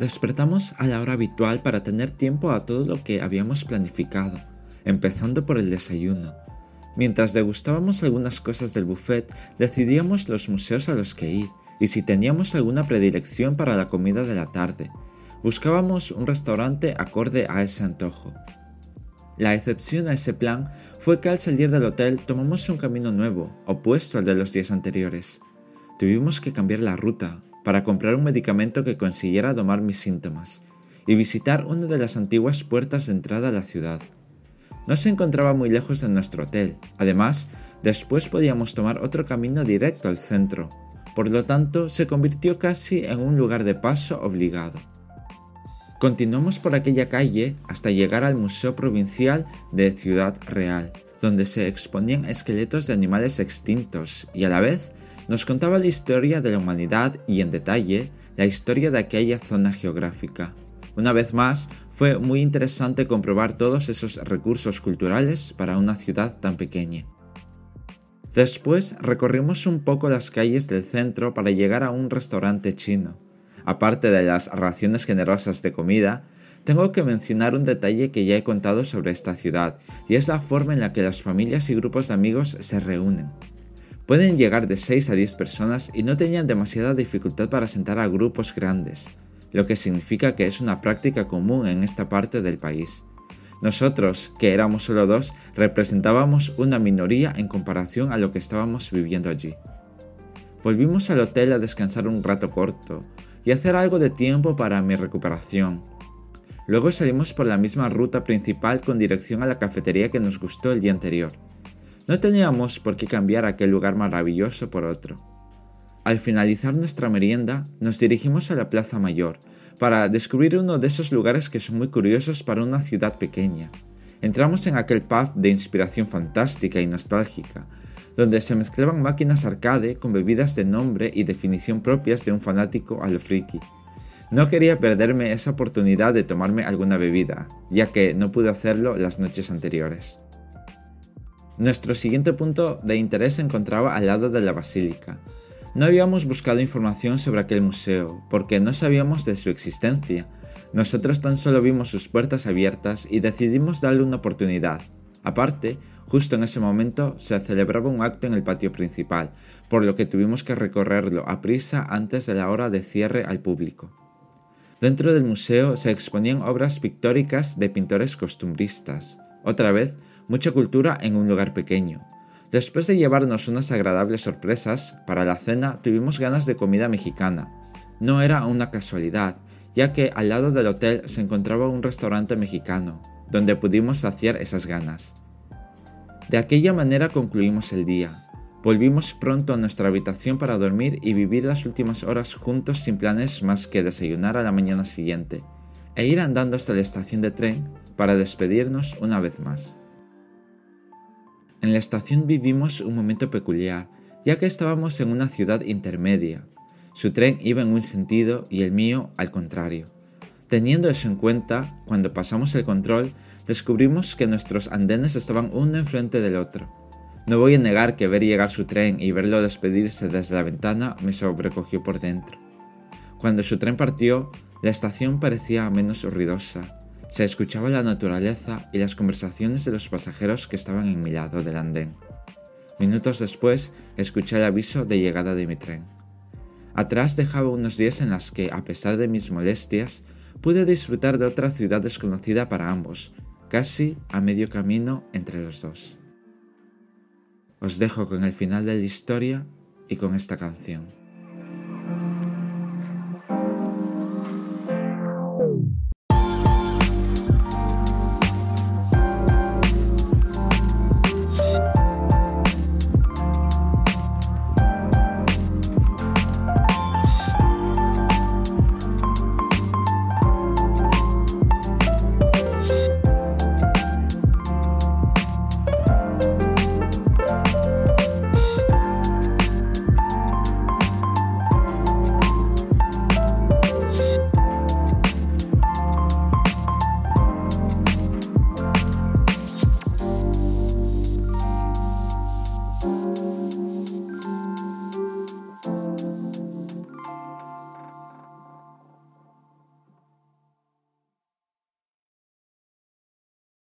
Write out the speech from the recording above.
Despertamos a la hora habitual para tener tiempo a todo lo que habíamos planificado, empezando por el desayuno. Mientras degustábamos algunas cosas del buffet, decidíamos los museos a los que ir y si teníamos alguna predilección para la comida de la tarde. Buscábamos un restaurante acorde a ese antojo. La excepción a ese plan fue que al salir del hotel tomamos un camino nuevo, opuesto al de los días anteriores. Tuvimos que cambiar la ruta para comprar un medicamento que consiguiera domar mis síntomas y visitar una de las antiguas puertas de entrada a la ciudad. No se encontraba muy lejos de nuestro hotel. Además, después podíamos tomar otro camino directo al centro. Por lo tanto, se convirtió casi en un lugar de paso obligado. Continuamos por aquella calle hasta llegar al Museo Provincial de Ciudad Real, donde se exponían esqueletos de animales extintos y a la vez nos contaba la historia de la humanidad y en detalle la historia de aquella zona geográfica. Una vez más, fue muy interesante comprobar todos esos recursos culturales para una ciudad tan pequeña. Después recorrimos un poco las calles del centro para llegar a un restaurante chino. Aparte de las raciones generosas de comida, tengo que mencionar un detalle que ya he contado sobre esta ciudad, y es la forma en la que las familias y grupos de amigos se reúnen. Pueden llegar de 6 a 10 personas y no tenían demasiada dificultad para sentar a grupos grandes lo que significa que es una práctica común en esta parte del país. Nosotros, que éramos solo dos, representábamos una minoría en comparación a lo que estábamos viviendo allí. Volvimos al hotel a descansar un rato corto y hacer algo de tiempo para mi recuperación. Luego salimos por la misma ruta principal con dirección a la cafetería que nos gustó el día anterior. No teníamos por qué cambiar aquel lugar maravilloso por otro. Al finalizar nuestra merienda, nos dirigimos a la Plaza Mayor para descubrir uno de esos lugares que son muy curiosos para una ciudad pequeña. Entramos en aquel pub de inspiración fantástica y nostálgica, donde se mezclaban máquinas arcade con bebidas de nombre y definición propias de un fanático a lo friki. No quería perderme esa oportunidad de tomarme alguna bebida, ya que no pude hacerlo las noches anteriores. Nuestro siguiente punto de interés se encontraba al lado de la basílica, no habíamos buscado información sobre aquel museo, porque no sabíamos de su existencia. Nosotros tan solo vimos sus puertas abiertas y decidimos darle una oportunidad. Aparte, justo en ese momento se celebraba un acto en el patio principal, por lo que tuvimos que recorrerlo a prisa antes de la hora de cierre al público. Dentro del museo se exponían obras pictóricas de pintores costumbristas. Otra vez, mucha cultura en un lugar pequeño. Después de llevarnos unas agradables sorpresas, para la cena tuvimos ganas de comida mexicana. No era una casualidad, ya que al lado del hotel se encontraba un restaurante mexicano, donde pudimos saciar esas ganas. De aquella manera concluimos el día. Volvimos pronto a nuestra habitación para dormir y vivir las últimas horas juntos sin planes más que desayunar a la mañana siguiente e ir andando hasta la estación de tren para despedirnos una vez más. En la estación vivimos un momento peculiar, ya que estábamos en una ciudad intermedia. Su tren iba en un sentido y el mío al contrario. Teniendo eso en cuenta, cuando pasamos el control, descubrimos que nuestros andenes estaban uno enfrente del otro. No voy a negar que ver llegar su tren y verlo despedirse desde la ventana me sobrecogió por dentro. Cuando su tren partió, la estación parecía menos ruidosa, se escuchaba la naturaleza y las conversaciones de los pasajeros que estaban en mi lado del andén. Minutos después, escuché el aviso de llegada de mi tren. Atrás dejaba unos días en los que, a pesar de mis molestias, pude disfrutar de otra ciudad desconocida para ambos, casi a medio camino entre los dos. Os dejo con el final de la historia y con esta canción.